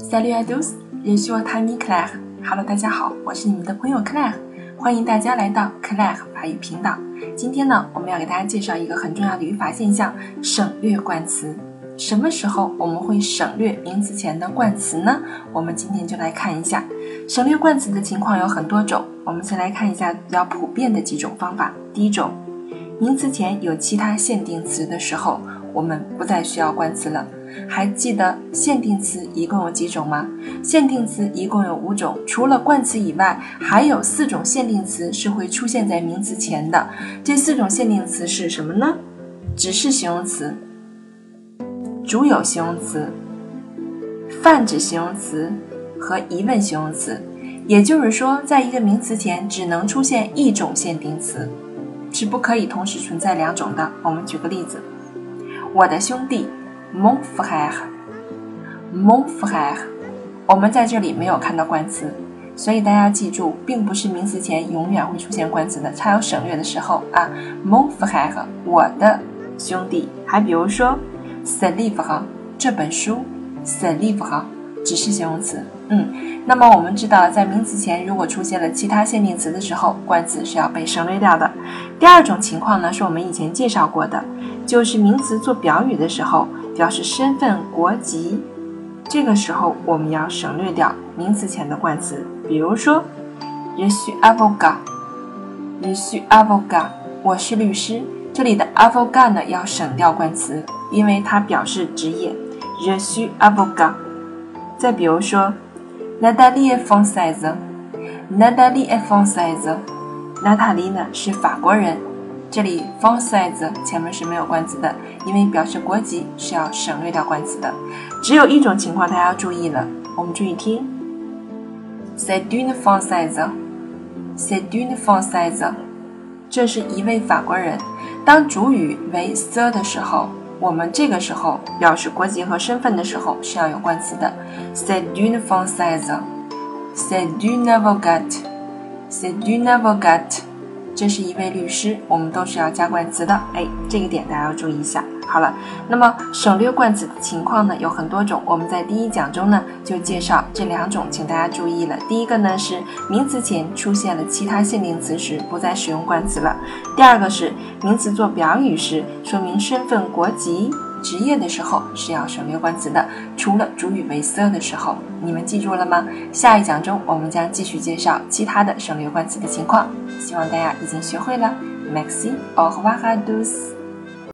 Salut à tous, je suis votre ami Claire. Hello，大家好，我是你们的朋友 Claire，欢迎大家来到 Claire 法语频道。今天呢，我们要给大家介绍一个很重要的语法现象——省略冠词。什么时候我们会省略名词前的冠词呢？我们今天就来看一下省略冠词的情况有很多种。我们先来看一下比较普遍的几种方法。第一种，名词前有其他限定词的时候。我们不再需要冠词了。还记得限定词一共有几种吗？限定词一共有五种，除了冠词以外，还有四种限定词是会出现在名词前的。这四种限定词是什么呢？指示形容词、主有形容词、泛指形容词和疑问形容词。也就是说，在一个名词前只能出现一种限定词，是不可以同时存在两种的。我们举个例子。我的兄弟，mon frère，mon frère，我们在这里没有看到冠词，所以大家记住，并不是名词前永远会出现冠词的，它有省略的时候啊。mon frère，我的兄弟。还比如说，ce livre，这本书，ce livre，只是形容词。嗯，那么我们知道，在名词前如果出现了其他限定词的时候，冠词是要被省略掉的。第二种情况呢，是我们以前介绍过的。就是名词做表语的时候，表示身份、国籍，这个时候我们要省略掉名词前的冠词。比如说，je suis avocat，je suis avocat，我是律师。这里的 avocat 呢要省掉冠词，因为它表示职业。je suis avocat。再比如说，Natalie française。Natalie française。娜塔莉呢是法国人。这里 française 前面是没有冠词的，因为表示国籍是要省略掉冠词的。只有一种情况大家要注意了，我们注意听，c'est une française，c'est une française，这是一位法国人。当主语为 the 的时候，我们这个时候表示国籍和身份的时候是要有冠词的，c'est une française，c'est une avocate，c'est une avocate。这是一位律师，我们都是要加冠词的，哎，这个点大家要注意一下。好了，那么省略冠词的情况呢有很多种，我们在第一讲中呢就介绍这两种，请大家注意了。第一个呢是名词前出现了其他限定词时不再使用冠词了；第二个是名词做表语时，说明身份、国籍。职业的时候是要省略冠词的，除了主语为 the 的时候，你们记住了吗？下一讲中我们将继续介绍其他的省略冠词的情况，希望大家已经学会了。Maxi，au revoir à tous。